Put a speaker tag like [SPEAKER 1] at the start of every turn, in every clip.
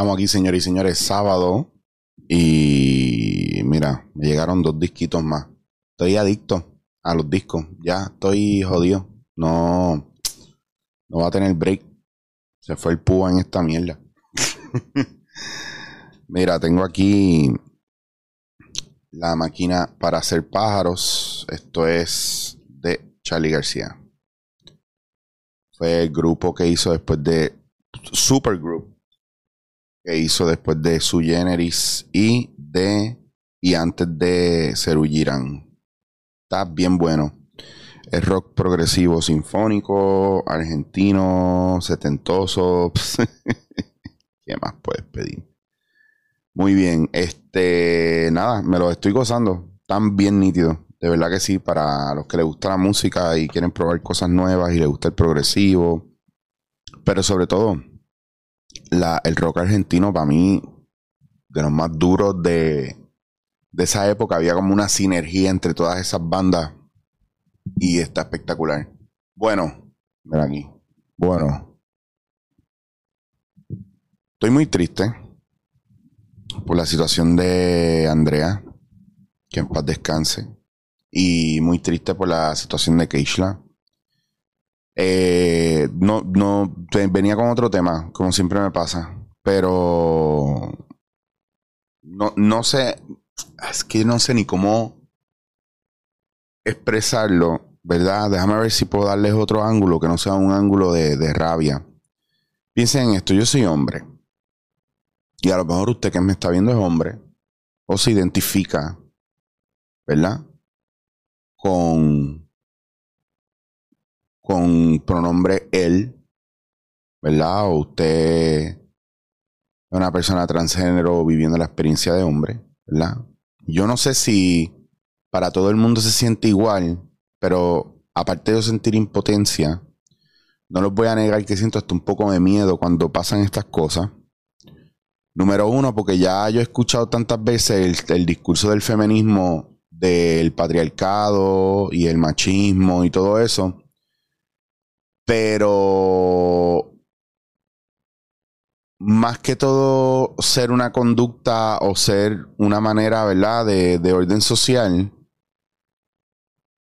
[SPEAKER 1] Estamos aquí, señores y señores, sábado. Y mira, me llegaron dos disquitos más. Estoy adicto a los discos. Ya estoy jodido. No, no va a tener break. Se fue el púa en esta mierda. mira, tengo aquí la máquina para hacer pájaros. Esto es de Charlie García. Fue el grupo que hizo después de Supergroup que hizo después de Su Generis y de y antes de Cerulliran. Está bien bueno. Es rock progresivo sinfónico, argentino, setentoso. ¿Qué más puedes pedir? Muy bien, este, nada, me lo estoy gozando. Están bien nítidos. De verdad que sí, para los que les gusta la música y quieren probar cosas nuevas y les gusta el progresivo. Pero sobre todo, el rock argentino para mí, de los más duros de, de esa época, había como una sinergia entre todas esas bandas y está espectacular. Bueno, ven aquí. Bueno, estoy muy triste por la situación de Andrea, que en paz descanse, y muy triste por la situación de Keishla eh, no, no, venía con otro tema, como siempre me pasa. Pero no, no sé, es que no sé ni cómo expresarlo, ¿verdad? Déjame ver si puedo darles otro ángulo que no sea un ángulo de, de rabia. Piensen en esto, yo soy hombre. Y a lo mejor usted que me está viendo es hombre. O se identifica, ¿verdad? Con con pronombre él, ¿verdad? O usted es una persona transgénero viviendo la experiencia de hombre, ¿verdad? Yo no sé si para todo el mundo se siente igual, pero aparte de sentir impotencia, no les voy a negar que siento hasta un poco de miedo cuando pasan estas cosas. Número uno, porque ya yo he escuchado tantas veces el, el discurso del feminismo, del patriarcado y el machismo y todo eso, pero más que todo ser una conducta o ser una manera, ¿verdad?, de, orden social,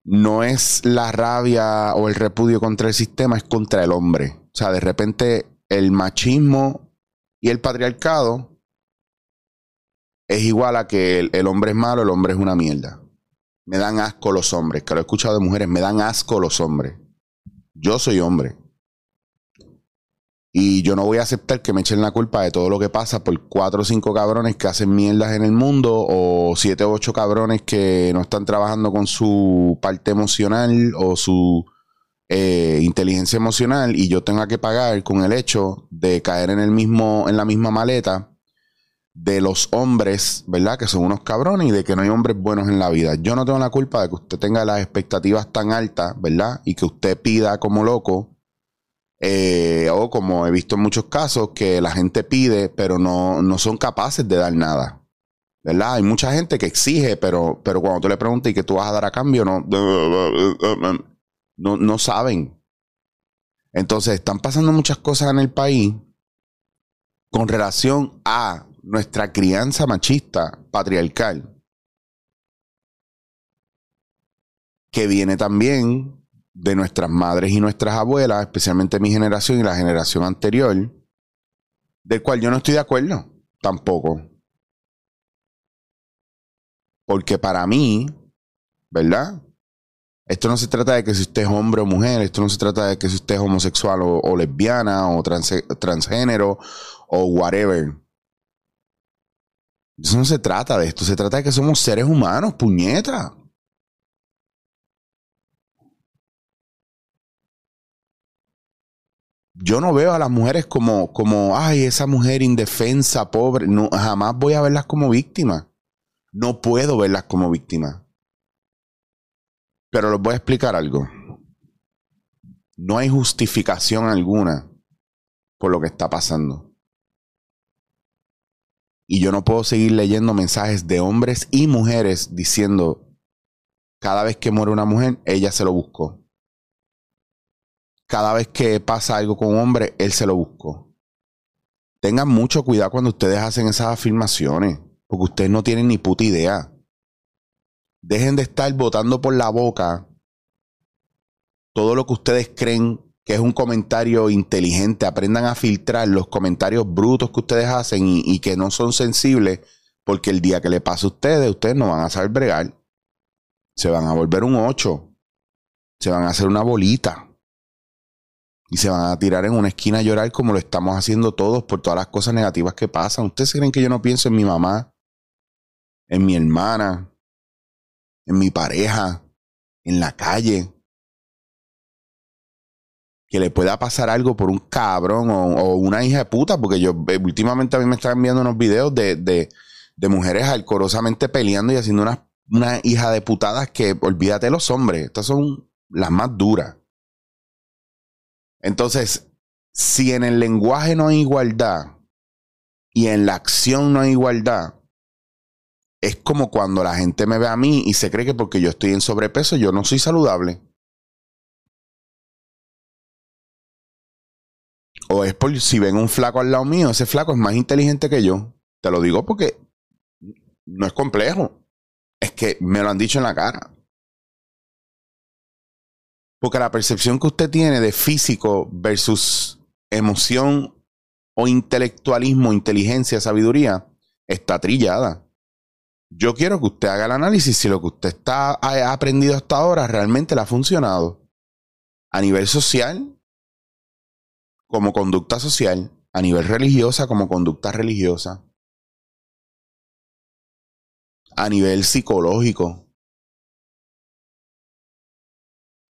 [SPEAKER 1] no es la rabia o el repudio contra el sistema, es contra el hombre. O sea, de repente el machismo y el patriarcado es igual a que el, el, hombre es malo, el hombre es una mierda. Me dan asco los hombres, que lo he escuchado de mujeres, me dan asco los hombres. Yo soy hombre. Y yo no voy a aceptar que me echen la culpa de todo lo que pasa por cuatro o cinco cabrones que hacen mierdas en el mundo o siete o ocho cabrones que no están trabajando con su parte emocional o su eh, inteligencia emocional y yo tenga que pagar con el hecho de caer en el mismo, en la misma maleta de los hombres, ¿verdad? Que son unos cabrones y de que no hay hombres buenos en la vida. Yo no tengo la culpa de que usted tenga las expectativas tan altas, ¿verdad? Y que usted pida como loco. Eh, o como he visto en muchos casos, que la gente pide, pero no, no son capaces de dar nada. ¿Verdad? Hay mucha gente que exige, pero, pero cuando tú le preguntas y que tú vas a dar a cambio, no, no, no saben. Entonces, están pasando muchas cosas en el país con relación a nuestra crianza machista, patriarcal, que viene también de nuestras madres y nuestras abuelas, especialmente mi generación y la generación anterior, del cual yo no estoy de acuerdo tampoco. Porque para mí, ¿verdad? Esto no se trata de que si usted es hombre o mujer, esto no se trata de que si usted es homosexual o, lesbiana o transgénero o whatever. Eso no se trata de esto, se trata de que somos seres humanos, puñeta. Yo no veo a las mujeres como, como, ay, esa mujer indefensa, pobre. No, jamás voy a verlas como víctimas. No puedo verlas como víctimas. Pero les voy a explicar algo. No hay justificación alguna por lo que está pasando. Y yo no puedo seguir leyendo mensajes de hombres y mujeres diciendo, cada vez que muere una mujer, ella se lo buscó. Cada vez que pasa algo con un hombre, él se lo buscó. tengan mucho cuidado cuando ustedes hacen esas afirmaciones, porque ustedes no tienen ni puta idea. Dejen de estar votando por la boca todo lo que ustedes creen que es un comentario inteligente. Aprendan a filtrar los comentarios brutos que ustedes hacen y, que no son sensibles, porque el día que le pase a ustedes, ustedes no van a saber bregar. Se van a volver un 8. Se van a hacer una bolita. Y se van a tirar en una esquina a llorar como lo estamos haciendo todos por todas las cosas negativas que pasan. ¿Ustedes creen que yo no pienso en mi mamá? En mi hermana, en mi pareja, en la calle. Que le pueda pasar algo por un cabrón o, una hija de puta, porque yo eh, últimamente a mí me están enviando unos videos de, de, mujeres alcorosamente peleando y haciendo unas una hija de putadas que olvídate los hombres. Estas son las más duras. Entonces, si en el lenguaje no hay igualdad y en la acción no hay igualdad, es como cuando la gente me ve a mí y se cree que porque yo estoy en sobrepeso yo no soy saludable. Es por si ven un flaco al lado mío, ese flaco es más inteligente que yo. Te lo digo porque no es complejo. Es que me lo han dicho en la cara. Porque la percepción que usted tiene de físico versus emoción o intelectualismo, inteligencia, sabiduría, está trillada. Yo quiero que usted haga el análisis si lo que usted está, ha aprendido hasta ahora realmente le ha funcionado. A nivel social, como conducta social, a nivel religiosa, como conducta religiosa, a nivel psicológico.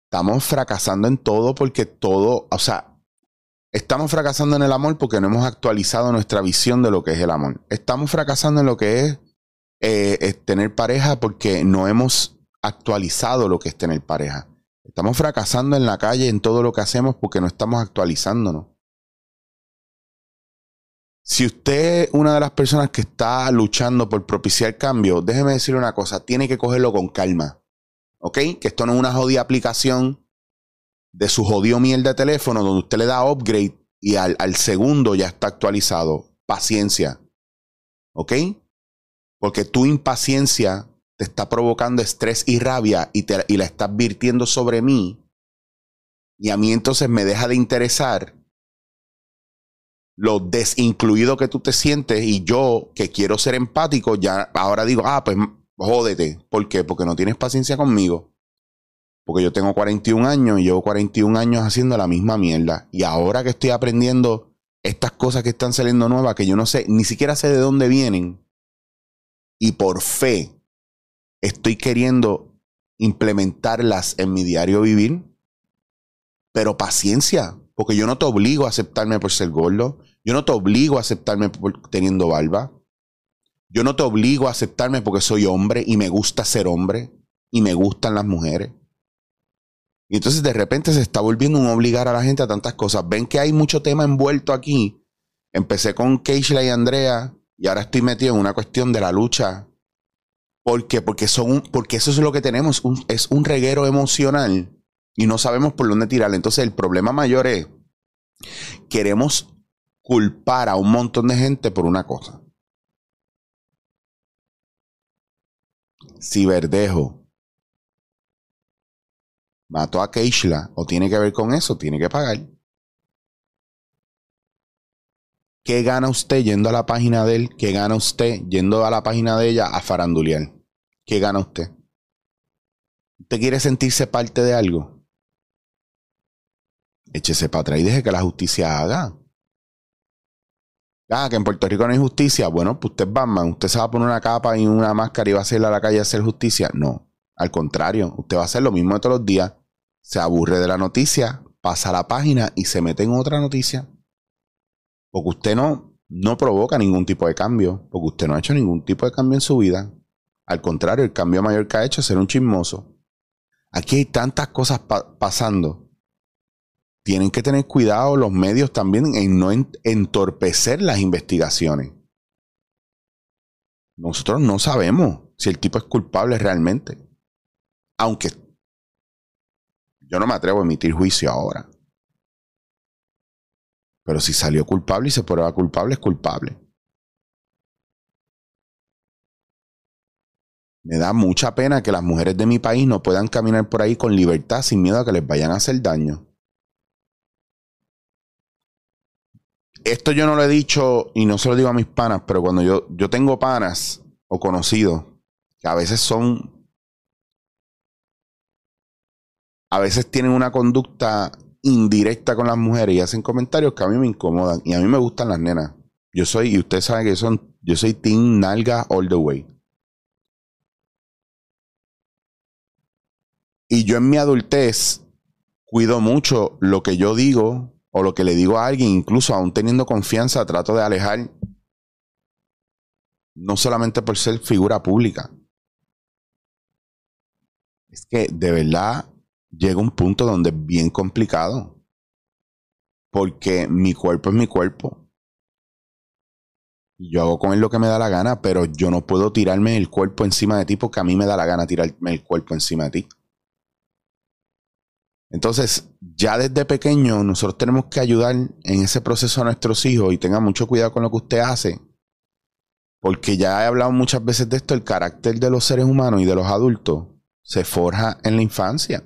[SPEAKER 1] Estamos fracasando en todo porque todo, o sea, estamos fracasando en el amor porque no hemos actualizado nuestra visión de lo que es el amor. Estamos fracasando en lo que es eh, es tener pareja porque no hemos actualizado lo que es tener pareja. Estamos fracasando en la calle en todo lo que hacemos porque no estamos actualizándonos. Si usted es una de las personas que está luchando por propiciar cambio, déjeme decirle una cosa, tiene que cogerlo con calma. ¿Ok? Que esto no es una jodida aplicación de su jodido miel de teléfono donde usted le da upgrade y al, al segundo ya está actualizado. Paciencia. ¿Ok? Porque tu impaciencia te está provocando estrés y rabia y, te, la estás virtiendo sobre mí. Y a mí entonces me deja de interesar lo desincluido que tú te sientes y yo que quiero ser empático, ya ahora digo, ah, pues jódete. ¿Por qué? Porque no tienes paciencia conmigo. Porque yo tengo 41 años y llevo 41 años haciendo la misma mierda. Y ahora que estoy aprendiendo estas cosas que están saliendo nuevas, que yo no sé, ni siquiera sé de dónde vienen, y por fe estoy queriendo implementarlas en mi diario vivir. Pero paciencia, porque yo no te obligo a aceptarme por ser gordo. Yo no te obligo a aceptarme por teniendo barba. Yo no te obligo a aceptarme porque soy hombre y me gusta ser hombre y me gustan las mujeres. Y entonces de repente se está volviendo un obligar a la gente a tantas cosas. Ven que hay mucho tema envuelto aquí. Empecé con Keishla y Andrea y ahora estoy metido en una cuestión de la lucha. ¿Por qué? Porque, son, porque eso es lo que tenemos, es un reguero emocional y no sabemos por dónde tirar. Entonces el problema mayor es, queremos culpar a un montón de gente por una cosa. Si Verdejo mató a Keishla o tiene que ver con eso, tiene que pagar. ¿Qué gana usted yendo a la página de él? ¿Qué gana usted yendo a la página de ella a farandulear? ¿Qué gana usted? ¿Usted quiere sentirse parte de algo? Échese para atrás y deje que la justicia haga. Ah, que en Puerto Rico no hay justicia. Bueno, pues usted es Batman. Usted se va a poner una capa y una máscara y va a salir a la calle a hacer justicia. No. Al contrario, usted va a hacer lo mismo de todos los días. Se aburre de la noticia, pasa la página y se mete en otra noticia. Porque usted no, no provoca ningún tipo de cambio, porque usted no ha hecho ningún tipo de cambio en su vida. Al contrario, el cambio mayor que ha hecho es ser un chismoso. Aquí hay tantas cosas pasando. Tienen que tener cuidado los medios también en no entorpecer las investigaciones. Nosotros no sabemos si el tipo es culpable realmente. Aunque yo no me atrevo a emitir juicio ahora. Pero si salió culpable y se prueba culpable, es culpable. Me da mucha pena que las mujeres de mi país no puedan caminar por ahí con libertad sin miedo a que les vayan a hacer daño. Esto yo no lo he dicho y no se lo digo a mis panas, pero cuando yo, yo tengo panas o conocidos que a veces son, a veces tienen una conducta indirecta con las mujeres y hacen comentarios que a mí me incomodan y a mí me gustan las nenas. Yo soy, y usted sabe que son, yo soy Team Nalga all the way. Y yo en mi adultez cuido mucho lo que yo digo o lo que le digo a alguien, incluso aún teniendo confianza, trato de alejar, no solamente por ser figura pública. Es que de verdad llega un punto donde es bien complicado. Porque mi cuerpo es mi cuerpo. Yo hago con él lo que me da la gana, pero yo no puedo tirarme el cuerpo encima de ti porque a mí me da la gana tirarme el cuerpo encima de ti. Entonces, ya desde pequeño nosotros tenemos que ayudar en ese proceso a nuestros hijos y tengan mucho cuidado con lo que usted hace. Porque ya he hablado muchas veces de esto, el carácter de los seres humanos y de los adultos se forja en la infancia.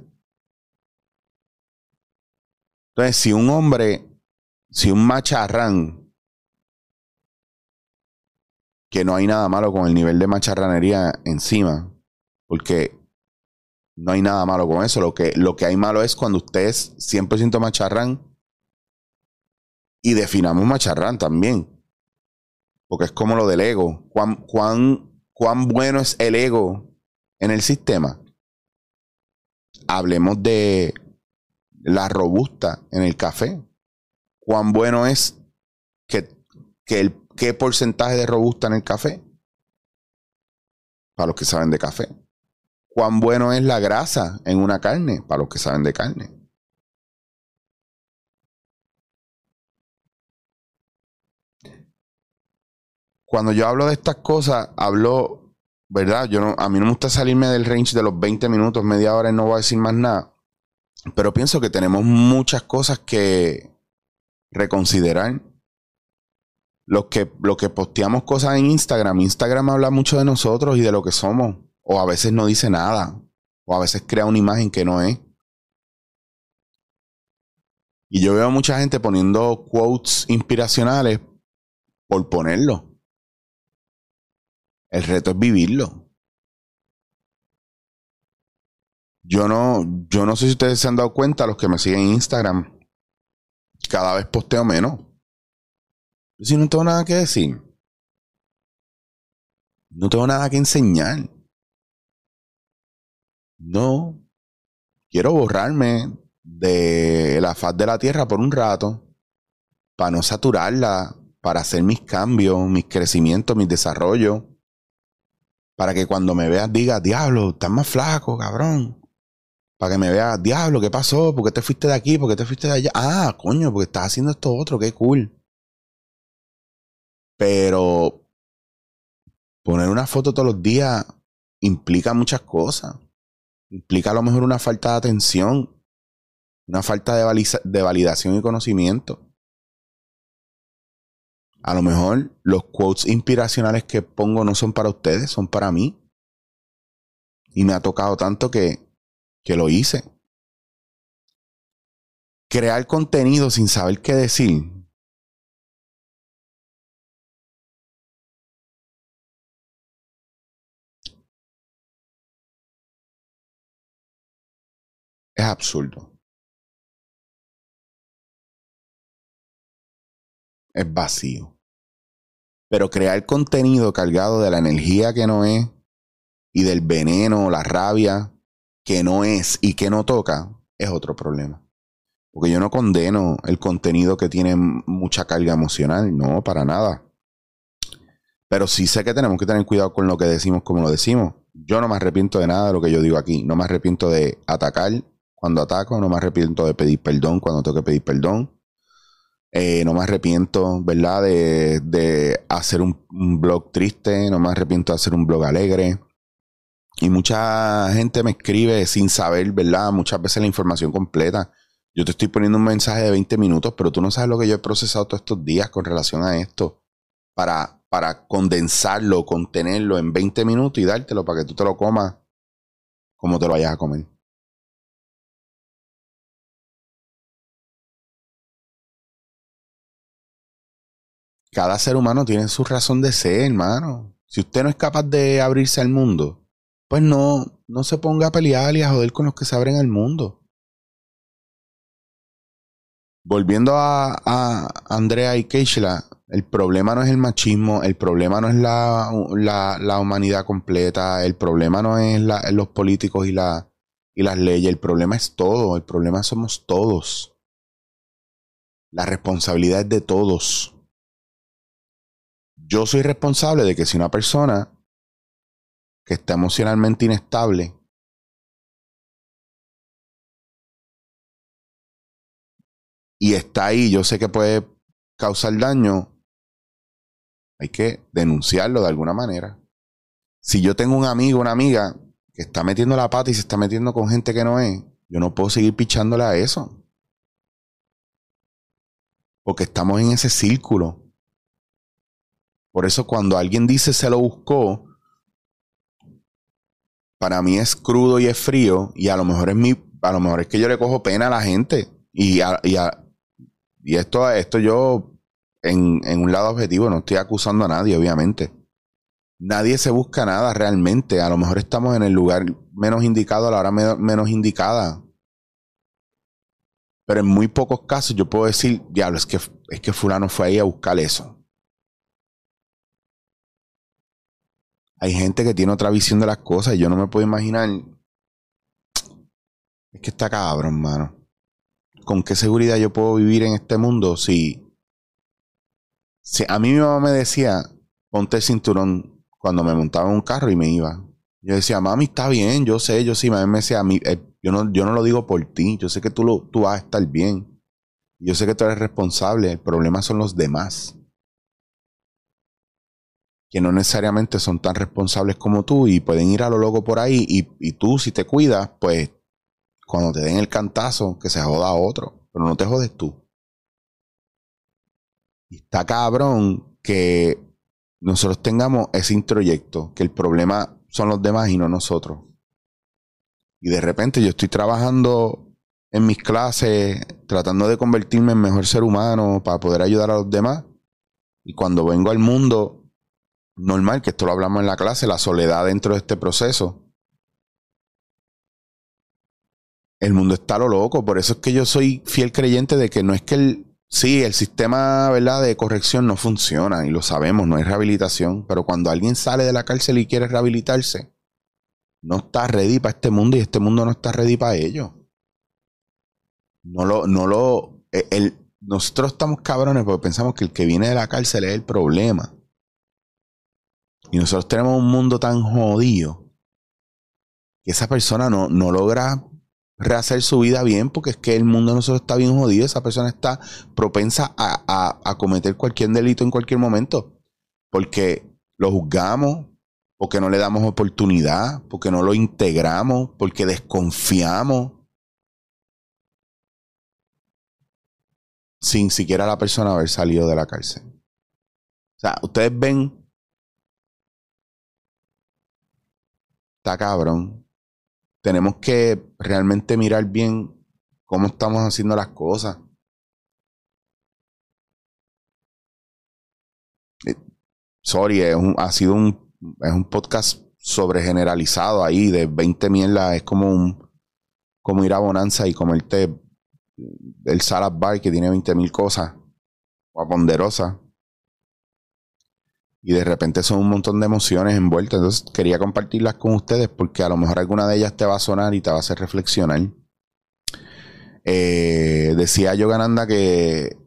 [SPEAKER 1] Entonces, si un hombre, si un macharrán, que no hay nada malo con el nivel de macharranería encima, porque no hay nada malo con eso. Lo que, lo que hay malo es cuando usted es 100% macharrán y definamos macharrán también. Porque es como lo del ego. ¿Cuán, cuán, cuán bueno es el ego en el sistema? Hablemos de la robusta en el café. ¿Cuán bueno es que, que el, qué porcentaje de robusta en el café? Para los que saben de café cuán bueno es la grasa en una carne, para los que saben de carne. Cuando yo hablo de estas cosas, hablo, ¿verdad? Yo no, a mí no me gusta salirme del range de los 20 minutos, media hora y no voy a decir más nada. Pero pienso que tenemos muchas cosas que reconsiderar. Los que, los que posteamos cosas en Instagram, Instagram habla mucho de nosotros y de lo que somos o a veces no dice nada, o a veces crea una imagen que no es. Y yo veo mucha gente poniendo quotes inspiracionales por ponerlo. El reto es vivirlo. Yo no, yo no sé si ustedes se han dado cuenta, los que me siguen en Instagram, cada vez posteo menos. Si no tengo nada que decir, no tengo nada que enseñar. No, quiero borrarme de la faz de la tierra por un rato, para no saturarla, para hacer mis cambios, mis crecimientos, mis desarrollos, para que cuando me veas digas, diablo, estás más flaco, cabrón. Para que me veas, diablo, ¿qué pasó? ¿Por qué te fuiste de aquí? ¿Por qué te fuiste de allá? Ah, coño, porque estás haciendo esto otro, qué cool. Pero poner una foto todos los días implica muchas cosas implica a lo mejor una falta de atención, una falta de, validación y conocimiento. A lo mejor los quotes inspiracionales que pongo no son para ustedes, son para mí. Y me ha tocado tanto que, que lo hice. Crear contenido sin saber qué decir Es absurdo. Es vacío. Pero crear contenido cargado de la energía que no es y del veneno, la rabia que no es y que no toca, es otro problema. Porque yo no condeno el contenido que tiene mucha carga emocional, no, para nada. Pero sí sé que tenemos que tener cuidado con lo que decimos, como lo decimos. Yo no me arrepiento de nada de lo que yo digo aquí. No me arrepiento de atacar cuando ataco, no me arrepiento de pedir perdón cuando tengo que pedir perdón. Eh, no me arrepiento, ¿verdad? De, hacer un, blog triste, no me arrepiento de hacer un blog alegre. Y mucha gente me escribe sin saber, ¿verdad? Muchas veces la información completa. Yo te estoy poniendo un mensaje de 20 minutos, pero tú no sabes lo que yo he procesado todos estos días con relación a esto para, para condensarlo, contenerlo en 20 minutos y dártelo para que tú te lo comas como te lo vayas a comer. Cada ser humano tiene su razón de ser, hermano. Si usted no es capaz de abrirse al mundo, pues no, no se ponga a pelear y a joder con los que se abren al mundo. Volviendo a, Andrea y Keishla, el problema no es el machismo, el problema no es la, la, humanidad completa, el problema no es los políticos y, la, y las leyes, el problema es todo, el problema somos todos. La responsabilidad es de todos. Yo soy responsable de que si una persona que está emocionalmente inestable y está ahí, yo sé que puede causar daño, hay que denunciarlo de alguna manera. Si yo tengo un amigo, una amiga que está metiendo la pata y se está metiendo con gente que no es, yo no puedo seguir pichándole a eso. Porque estamos en ese círculo. Por eso cuando alguien dice se lo buscó, para mí es crudo y es frío y a lo mejor es mi, a lo mejor es que yo le cojo pena a la gente y, y, y esto, esto yo en, en un lado objetivo no estoy acusando a nadie, obviamente. Nadie se busca nada realmente. A lo mejor estamos en el lugar menos indicado a la hora menos indicada. Pero en muy pocos casos yo puedo decir, diablo, es que, es que fulano fue ahí a buscar eso. Hay gente que tiene otra visión de las cosas y yo no me puedo imaginar. Es que está cabrón, mano. ¿Con qué seguridad yo puedo vivir en este mundo si, si a mí mi mamá me decía, ponte el cinturón cuando me montaba en un carro y me iba? Yo decía, mami, está bien, yo sé, yo sí. Mami me decía, mí, eh, yo, no, yo no lo digo por ti, yo sé que tú, lo, tú vas a estar bien. Yo sé que tú eres responsable, el problema son los demás que no necesariamente son tan responsables como tú y pueden ir a lo loco por ahí y, tú si te cuidas, pues cuando te den el cantazo, que se joda a otro, pero no te jodes tú. Y está cabrón que nosotros tengamos ese introyecto, que el problema son los demás y no nosotros. Y de repente yo estoy trabajando en mis clases, tratando de convertirme en mejor ser humano para poder ayudar a los demás. Y cuando vengo al mundo, normal, que esto lo hablamos en la clase, la soledad dentro de este proceso. El mundo está lo loco, por eso es que yo soy fiel creyente de que no es que el, sí, el sistema ¿verdad? de corrección no funciona y lo sabemos, no hay rehabilitación, pero cuando alguien sale de la cárcel y quiere rehabilitarse, no está ready para este mundo y este mundo no está ready para ello. No lo, no lo, e, el, nosotros estamos cabrones porque pensamos que el que viene de la cárcel es el problema. Y nosotros tenemos un mundo tan jodido que esa persona no, no logra rehacer su vida bien porque es que el mundo de nosotros está bien jodido. Esa persona está propensa a, a, cometer cualquier delito en cualquier momento. Porque lo juzgamos, porque no le damos oportunidad, porque no lo integramos, porque desconfiamos. Sin siquiera la persona haber salido de la cárcel. O sea, ustedes ven está cabrón. Tenemos que realmente mirar bien cómo estamos haciendo las cosas. Eh, sorry, ha sido un, es un podcast sobre generalizado ahí de 20 mierdas. Es como un como ir a Bonanza y comerte el salad bar que tiene 20 mil cosas. O a Ponderosa y de repente son un montón de emociones envueltas. Entonces quería compartirlas con ustedes porque a lo mejor alguna de ellas te va a sonar y te va a hacer reflexionar. Eh, decía Yogananda que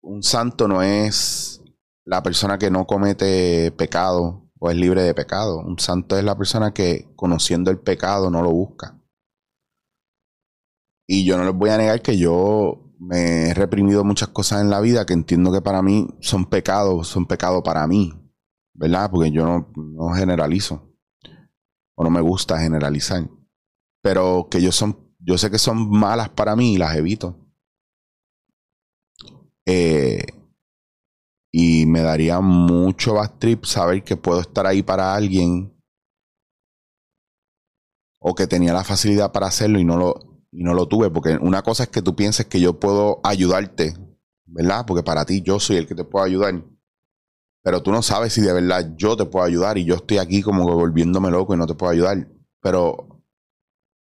[SPEAKER 1] un santo no es la persona que no comete pecado o es libre de pecado. Un santo es la persona que conociendo el pecado no lo busca. Y yo no les voy a negar que yo me he reprimido muchas cosas en la vida que entiendo que para mí son pecados, son pecados para mí, ¿verdad? Porque yo no, generalizo o no me gusta generalizar, pero que ellos son yo sé que son malas para mí y las evito. Eh, y me daría mucho bad trip saber que puedo estar ahí para alguien o que tenía la facilidad para hacerlo y no lo, y no lo tuve. Porque una cosa es que tú pienses que yo puedo ayudarte, ¿verdad? Porque para ti yo soy el que te puedo ayudar. Pero tú no sabes si de verdad yo te puedo ayudar y yo estoy aquí como volviéndome loco y no te puedo ayudar. Pero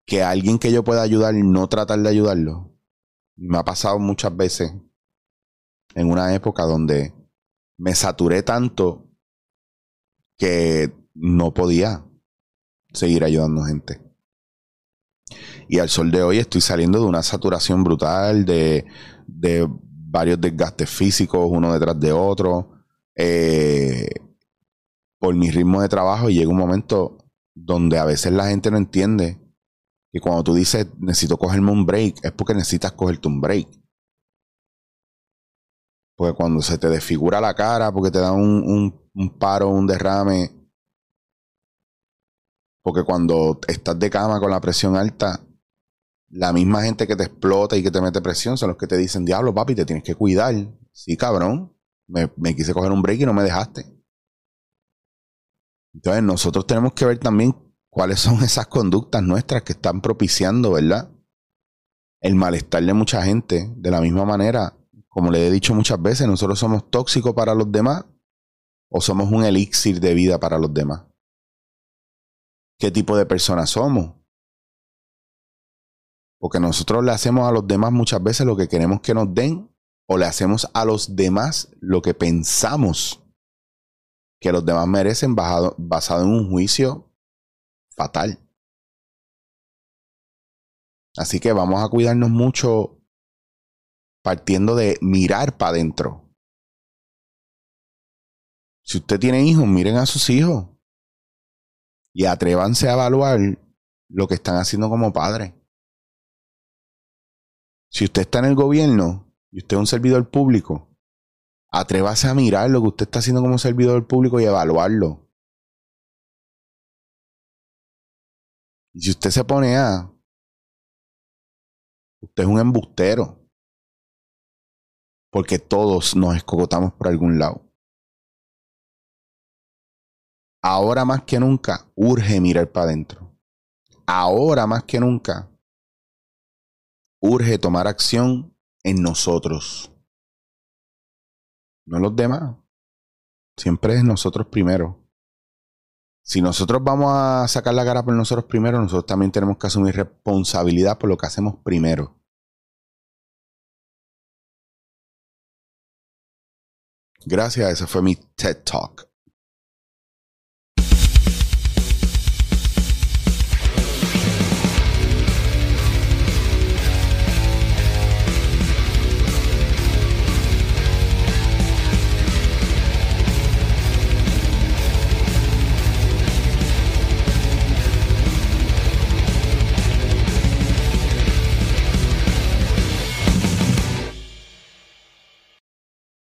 [SPEAKER 1] que alguien que yo pueda ayudar no tratar de ayudarlo. Me ha pasado muchas veces en una época donde me saturé tanto que no podía seguir ayudando gente. Y al sol de hoy estoy saliendo de una saturación brutal, de, de varios desgastes físicos, uno detrás de otro, eh, por mi ritmo de trabajo y llega un momento donde a veces la gente no entiende que cuando tú dices necesito cogerme un break, es porque necesitas cogerte un break. Porque cuando se te desfigura la cara, porque te da un, un, un paro, un derrame, porque cuando estás de cama con la presión alta, la misma gente que te explota y que te mete presión son los que te dicen, diablo, papi, te tienes que cuidar. Sí, cabrón. Me, me quise coger un break y no me dejaste. Entonces, nosotros tenemos que ver también cuáles son esas conductas nuestras que están propiciando, ¿verdad? El malestar de mucha gente. De la misma manera, como le he dicho muchas veces, nosotros somos tóxicos para los demás o somos un elixir de vida para los demás. ¿Qué tipo de personas somos? Porque nosotros le hacemos a los demás muchas veces lo que queremos que nos den o le hacemos a los demás lo que pensamos que los demás merecen basado, basado en un juicio fatal. Así que vamos a cuidarnos mucho partiendo de mirar para adentro. Si usted tiene hijos, miren a sus hijos y atrévanse a evaluar lo que están haciendo como padres. Si usted está en el gobierno y usted es un servidor público, atrévase a mirar lo que usted está haciendo como servidor público y evaluarlo. Y si usted se pone a, usted es un embustero. Porque todos nos escogotamos por algún lado. Ahora más que nunca, urge mirar para adentro. Ahora más que nunca, urge tomar acción en nosotros. No los demás. Siempre es nosotros primero. Si nosotros vamos a sacar la cara por nosotros primero, nosotros también tenemos que asumir responsabilidad por lo que hacemos primero. Gracias, ese fue mi TED Talk.